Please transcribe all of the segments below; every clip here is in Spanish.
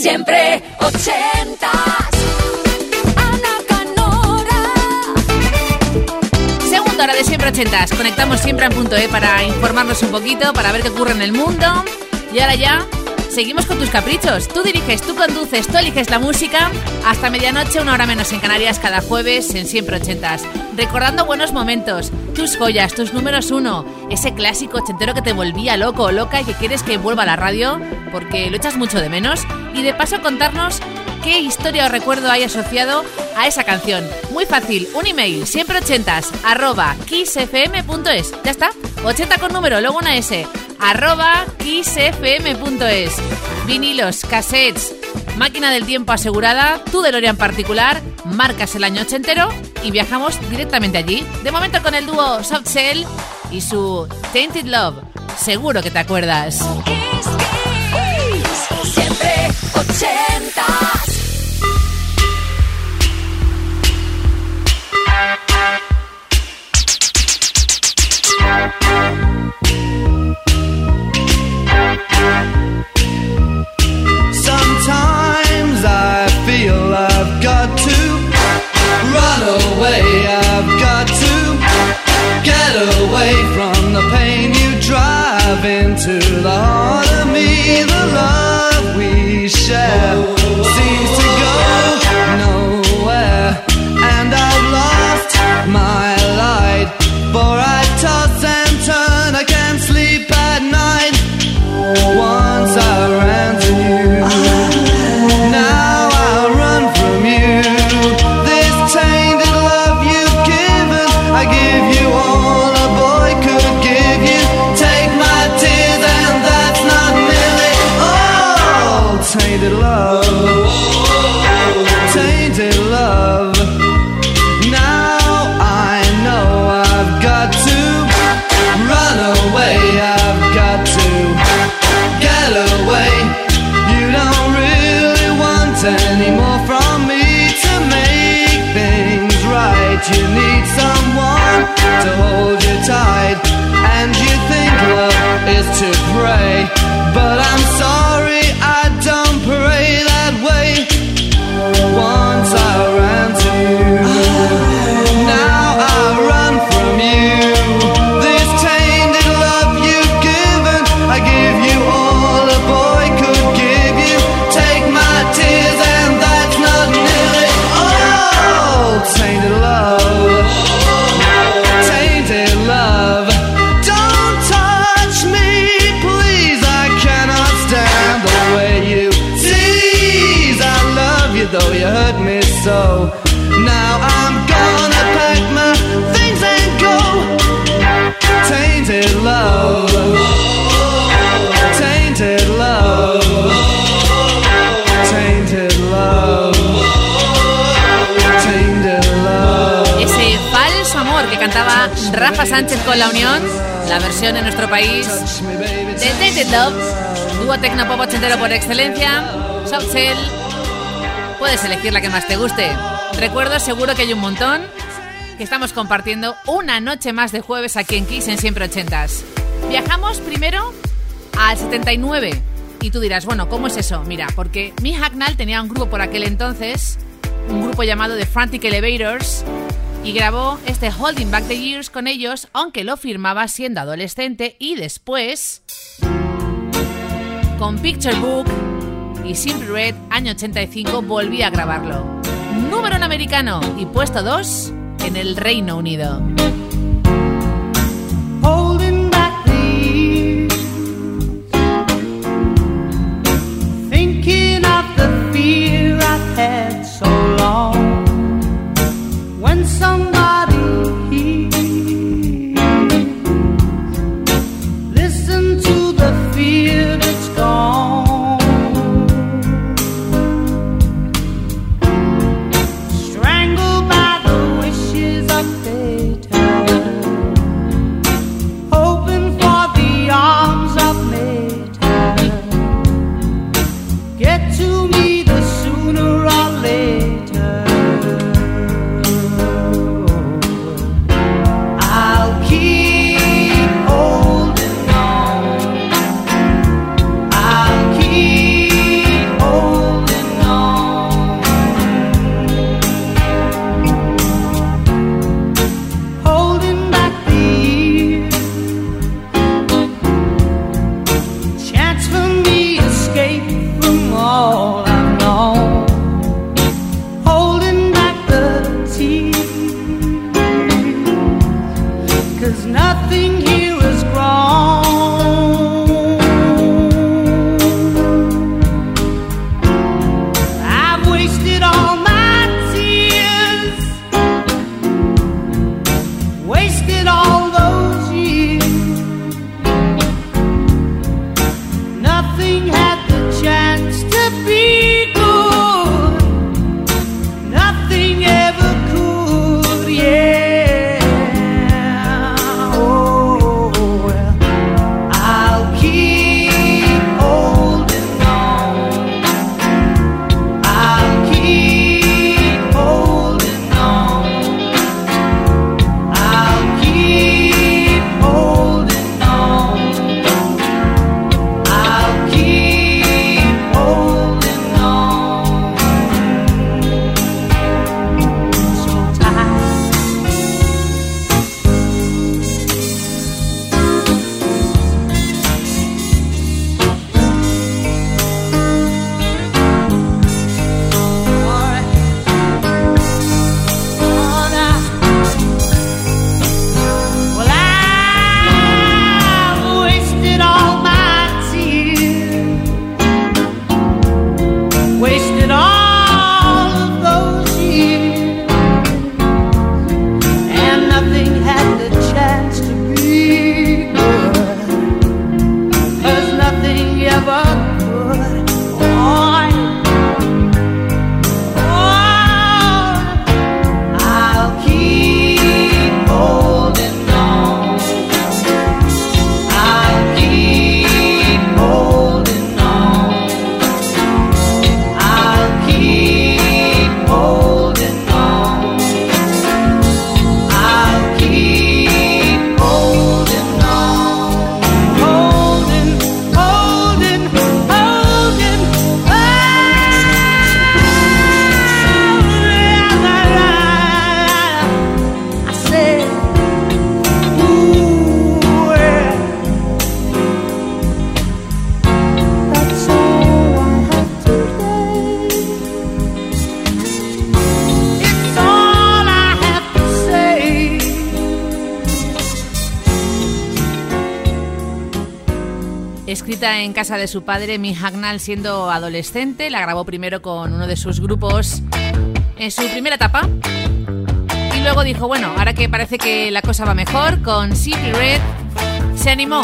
Siempre ochentas. Ana Canora. Segunda hora de siempre ochentas. Conectamos siempre en punto E para informarnos un poquito, para ver qué ocurre en el mundo. Y ahora ya seguimos con tus caprichos. Tú diriges, tú conduces, tú eliges la música. Hasta medianoche, una hora menos en Canarias, cada jueves en Siempre Ochentas. Recordando buenos momentos, tus joyas, tus números uno, ese clásico ochentero que te volvía loco o loca y que quieres que vuelva a la radio porque lo echas mucho de menos. Y de paso contarnos qué historia o recuerdo hay asociado a esa canción. Muy fácil, un email, siempre ochentas, arroba. Ya está, 80 con número, luego una S, arroba kissfm.es. Vinilos, cassettes, máquina del tiempo asegurada, tu DeLorean particular, marcas el año ochentero y viajamos directamente allí. De momento con el dúo Soft Cell y su Tainted Love. Seguro que te acuerdas. Siempre ochentas. Sometimes I feel I've got to run away. I've got to get away from the pain you drive into the heart of me. The love we share seems to go nowhere, and I've lost my light. For I toss la versión en nuestro país de Tainted Love, dúo tecnopop ochentero por excelencia, Soft Cell. Puedes elegir la que más te guste. Recuerdo seguro que hay un montón que estamos compartiendo una noche más de jueves aquí en Kiss en Siempre Ochentas. Viajamos primero al 79. Y tú dirás, bueno, ¿cómo es eso? Mira, porque Mi Hacknall tenía un grupo por aquel entonces, un grupo llamado The Frantic Elevators, y grabó este Holding Back the Years con ellos, aunque lo firmaba siendo adolescente y después con Picture Book y Simple Red, año 85, volví a grabarlo. Número en americano y puesto 2 en el Reino Unido. En casa de su padre, Mick Hagnall, siendo adolescente. La grabó primero con uno de sus grupos en su primera etapa. Y luego dijo, bueno, ahora que parece que la cosa va mejor, con Simply Red se animó.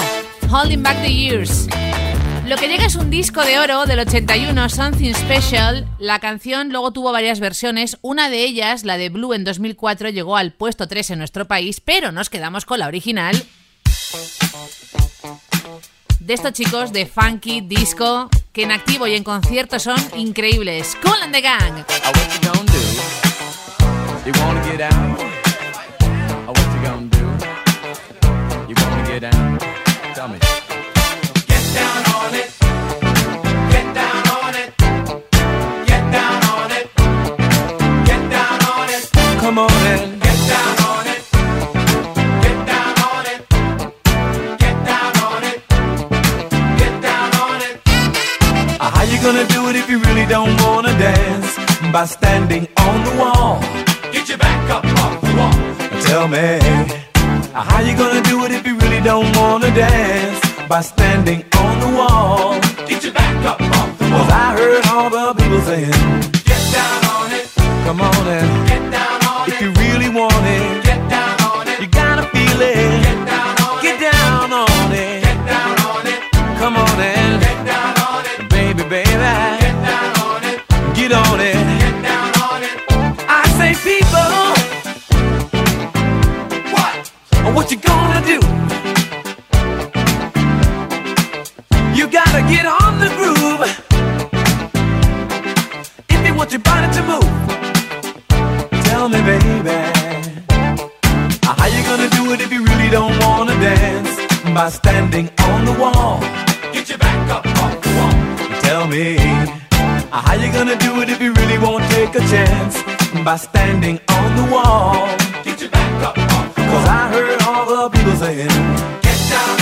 Holding Back the Years. Lo que llega es un disco de oro del 81, Something Special. La canción luego tuvo varias versiones. Una de ellas, la de Blue en 2004, llegó al puesto 3 en nuestro país, pero nos quedamos con la original. De estos chicos de funky, disco, que en activo y en concierto son increíbles. Cool and the Gang. Oh, what gonna do it if you really don't wanna dance? By standing on the wall. Get your back up off the wall. Tell me. How you gonna do it if you really don't wanna dance? By standing on the wall. Get your back up off the wall. Cause I heard all the people saying, Get down on it. Come on and get down on if it. If you really want it, get down on it. You gotta feel it. Get down on get it. Down on it. Get down on it. Come on and Baby. Get down on it. Get on it. Get down on it. I say people. What? What you gonna do? You gotta get on the groove. If you want your body to move, tell me, baby. How you gonna do it if you really don't wanna dance? By standing on the wall. Me. How you gonna do it if you really won't take a chance? By standing on the wall. Get your back up off the. Cause I heard all the people saying, Get down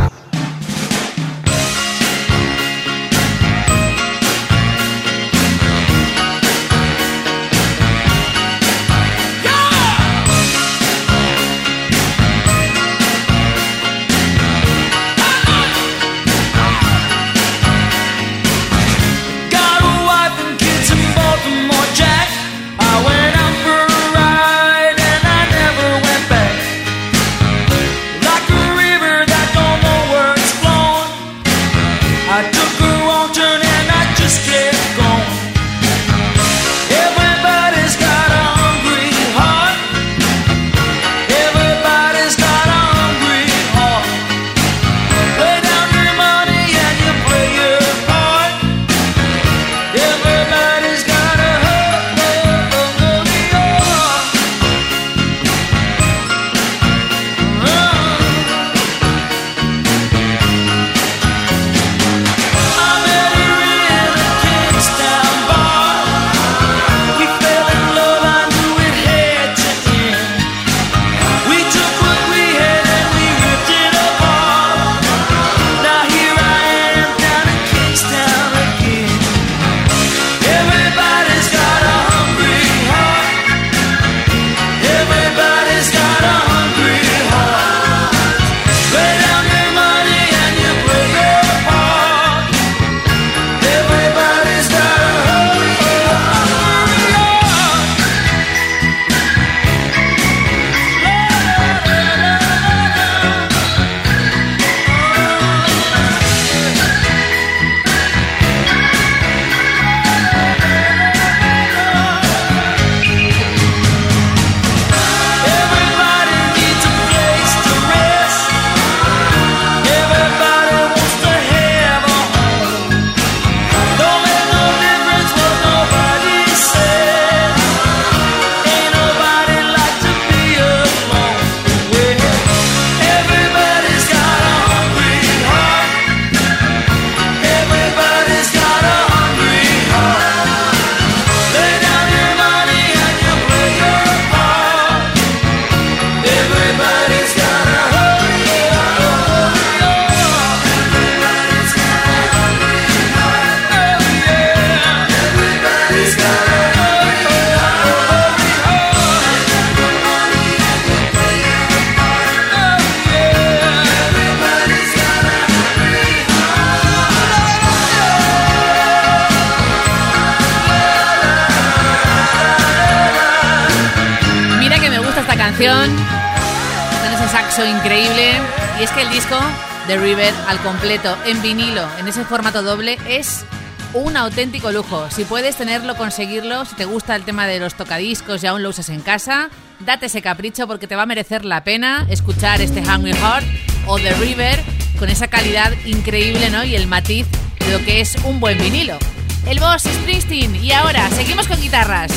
completo en vinilo, en ese formato doble, es un auténtico lujo. Si puedes tenerlo, conseguirlo, si te gusta el tema de los tocadiscos y aún lo usas en casa, date ese capricho porque te va a merecer la pena escuchar este Hungry Heart o The River con esa calidad increíble ¿no? y el matiz de lo que es un buen vinilo. El boss Springsteen y ahora seguimos con guitarras.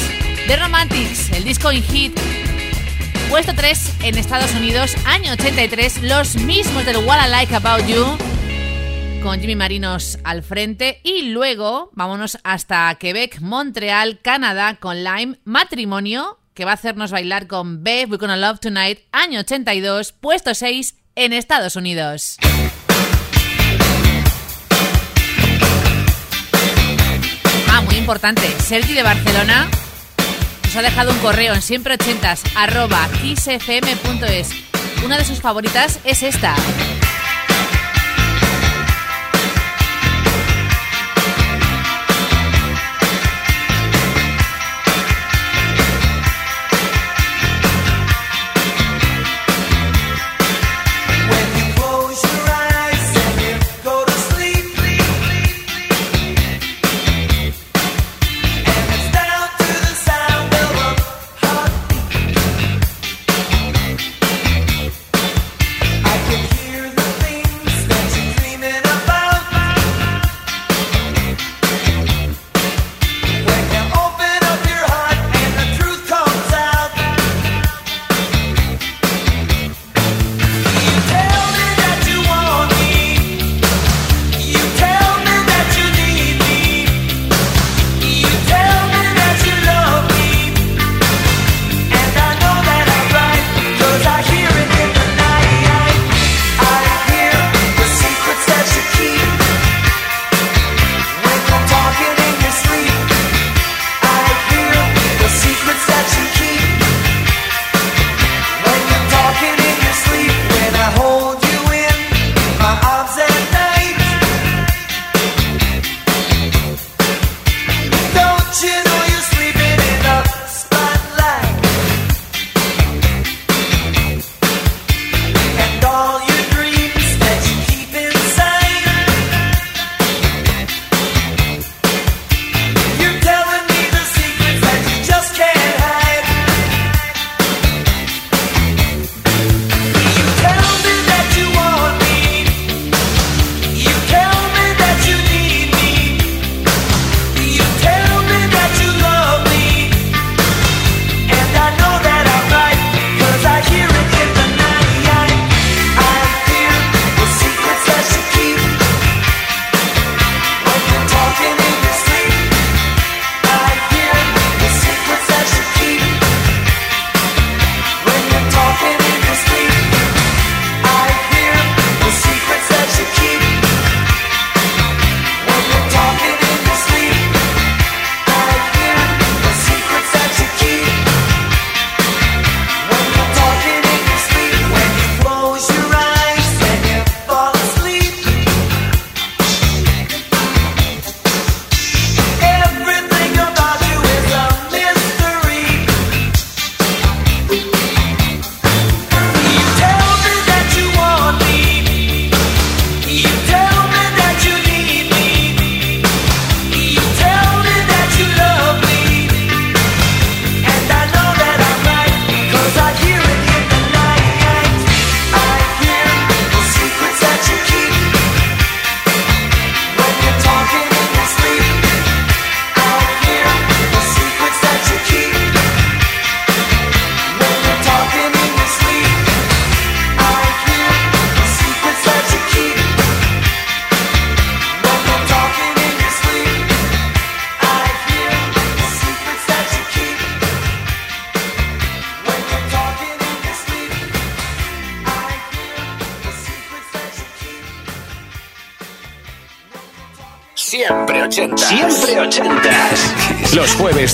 The Romantics, el disco in hit. Puesto 3 en Estados Unidos, año 83, los mismos del What I Like About You con Jimmy Marinos al frente y luego vámonos hasta Quebec, Montreal, Canadá con Lime Matrimonio, que va a hacernos bailar con Babe, We're Gonna Love Tonight, año 82, puesto 6 en Estados Unidos. Ah, muy importante, Sergi de Barcelona nos ha dejado un correo en siempre 80 arroba kissfm.es. Una de sus favoritas es esta.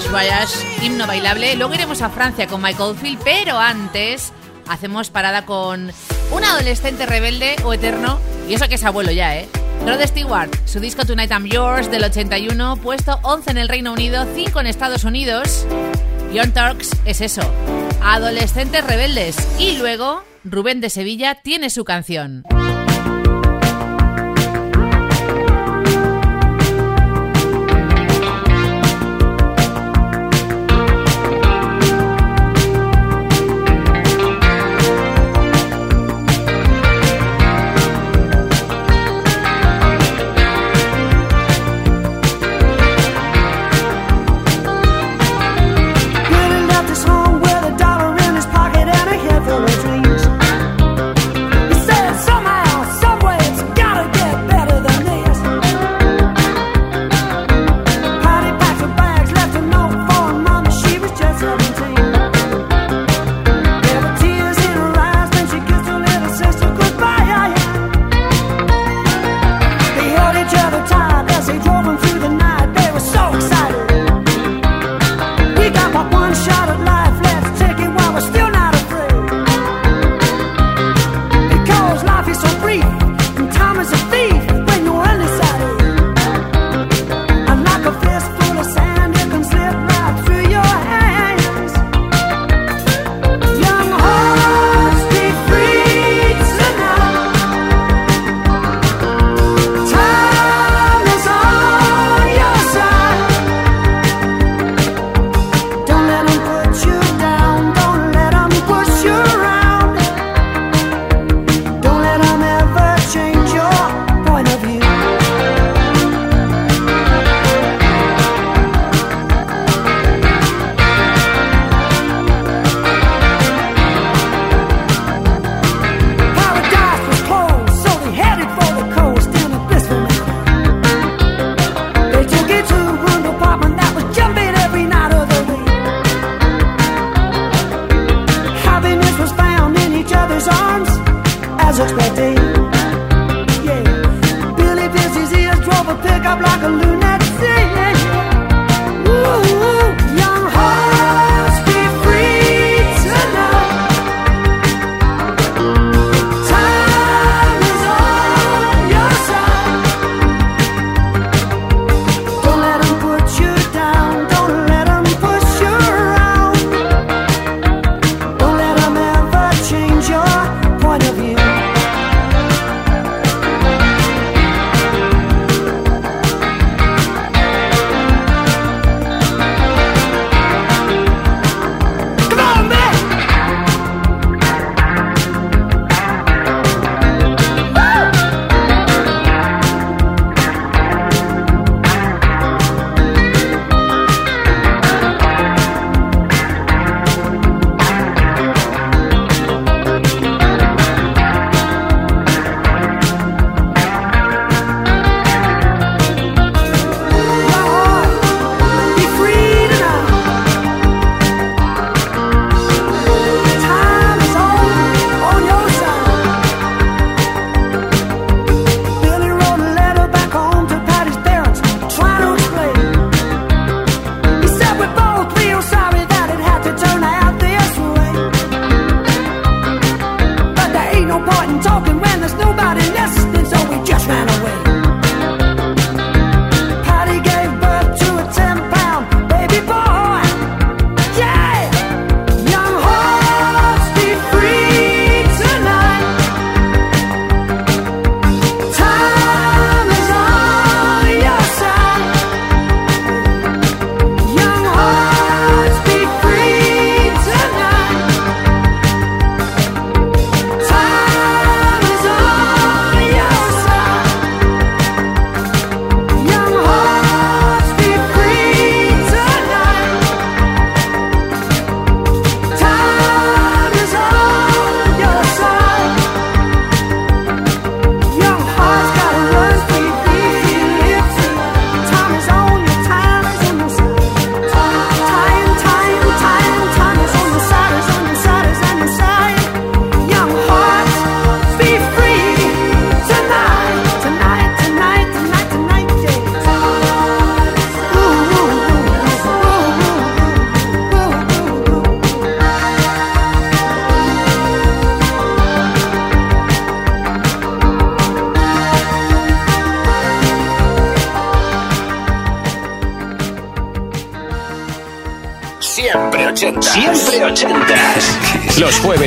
Voyage himno bailable. Luego iremos a Francia con Michael Field, pero antes hacemos parada con un adolescente rebelde o eterno, y eso que es abuelo ya, ¿eh? Rod Stewart, su disco Tonight I'm Yours del 81, puesto 11 en el Reino Unido, 5 en Estados Unidos. John Turks es eso, adolescentes rebeldes. Y luego, Rubén de Sevilla tiene su canción.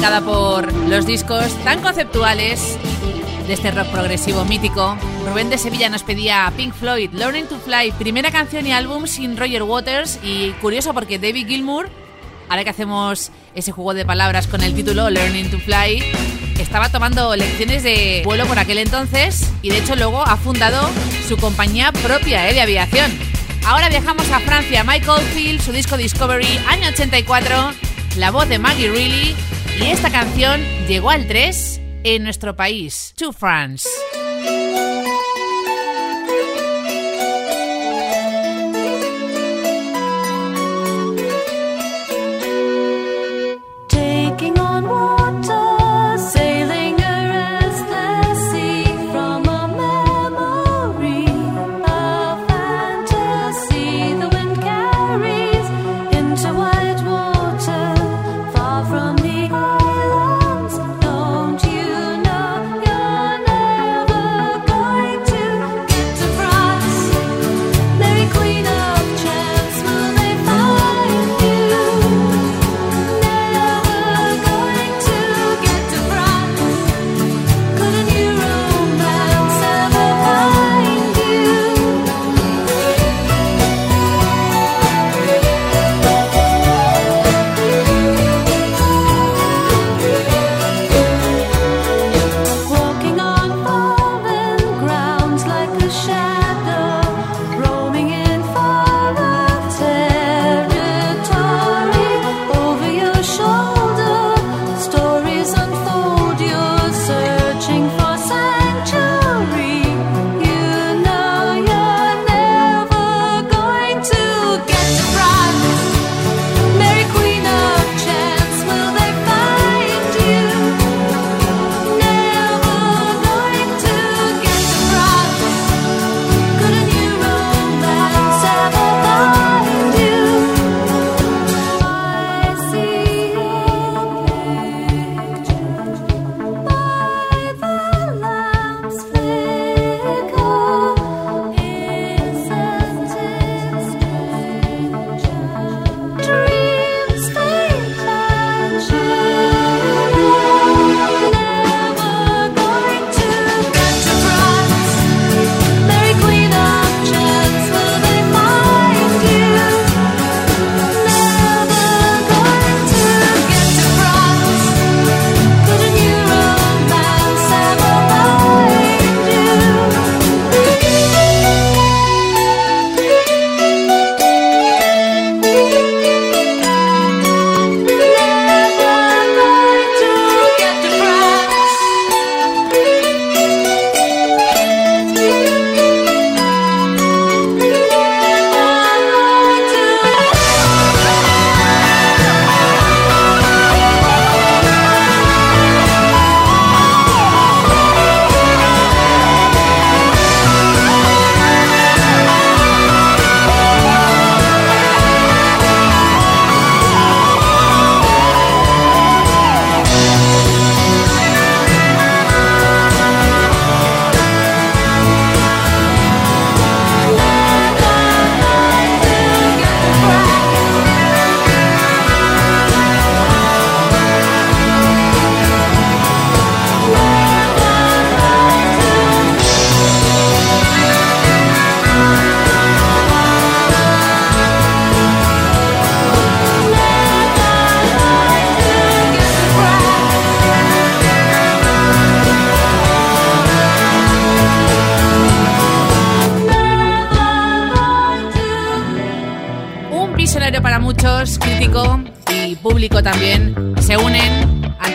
Marcada por los discos tan conceptuales de este rock progresivo mítico. Rubén de Sevilla nos pedía Pink Floyd, Learning to Fly, primera canción y álbum sin Roger Waters. Y curioso porque David Gilmour, ahora que hacemos ese juego de palabras con el título Learning to Fly, estaba tomando lecciones de vuelo por aquel entonces y de hecho luego ha fundado su compañía propia eh, de aviación. Ahora viajamos a Francia, Michael Field, su disco Discovery, año 84, la voz de Maggie Reilly y esta canción llegó al 3 en nuestro país, To France.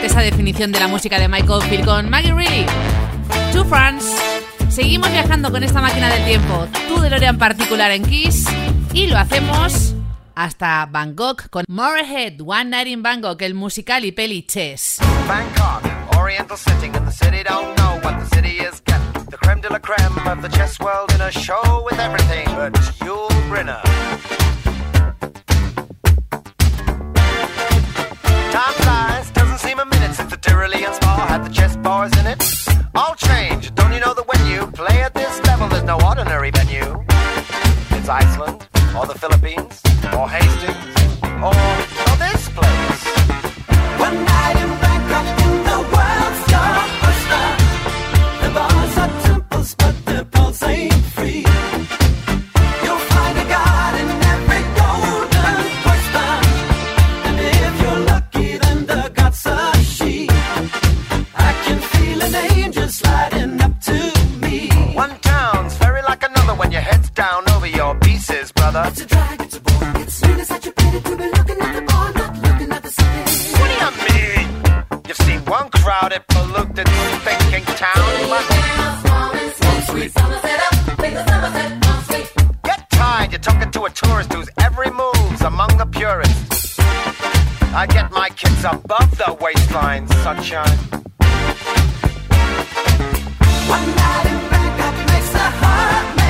Esa definición de la música de Michael Field con Maggie Reilly. To France. Seguimos viajando con esta máquina del tiempo, tu DeLorean particular en Kiss, y lo hacemos hasta Bangkok con Morehead, One Night in Bangkok, el musical y peli Chess. Bangkok, Oriental setting, and the city don't know what the city is getting. The creme de la creme of the chess world in a show with everything but Yul Brynner. Time flies, the Tyrolean spa had the chess bars in it. All change, don't you know that when you play at this level, there's no ordinary venue? It's Iceland, or the Philippines, or Hastings, or, or this place. One brother. It's a drag, it's a bore. It's really such a pity to be looking at the bar, not looking at the city. What do you mean? You've seen one crowded, polluted, thinking town. Get tired, you're talking to a tourist whose every move's among the purists. I get my kids above the waistline, sunshine. One night in Bangkok makes a hard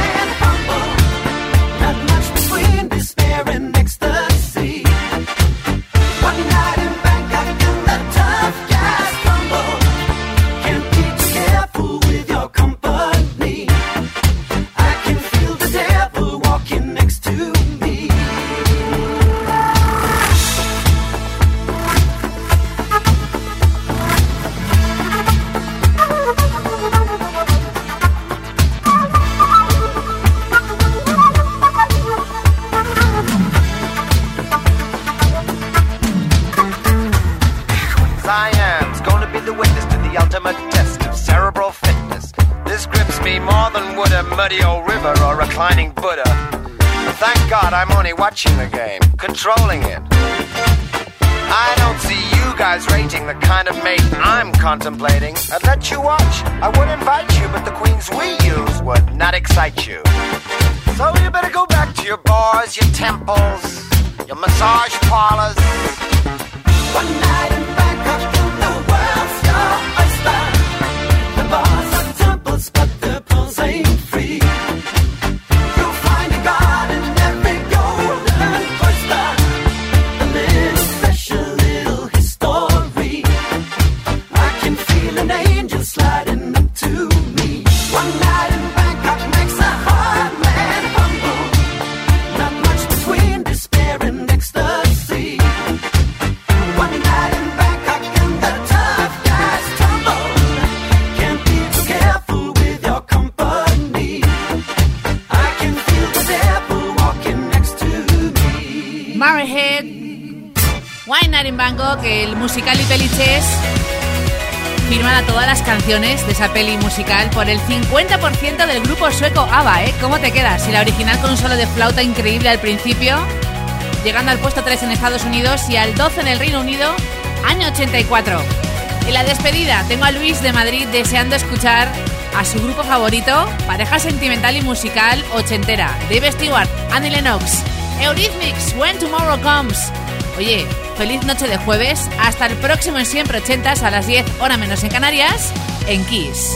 me. Marhead, Wine in Bangkok, el musical y peli Chess, firman a todas las canciones de esa peli musical por el 50% del grupo sueco ABBA, ¿eh? ¿Cómo te quedas? Y la original con un solo de flauta increíble al principio, llegando al puesto 3 en Estados Unidos y al 12 en el Reino Unido, año 84. Y la despedida, tengo a Luis de Madrid deseando escuchar a su grupo favorito, pareja sentimental y musical ochentera, Dave Stewart, Annie Lennox, Eurythmics, When Tomorrow Comes. Oye, feliz noche de jueves, hasta el próximo en Siempre Ochentas a las 10, hora menos en Canarias, en Kiss.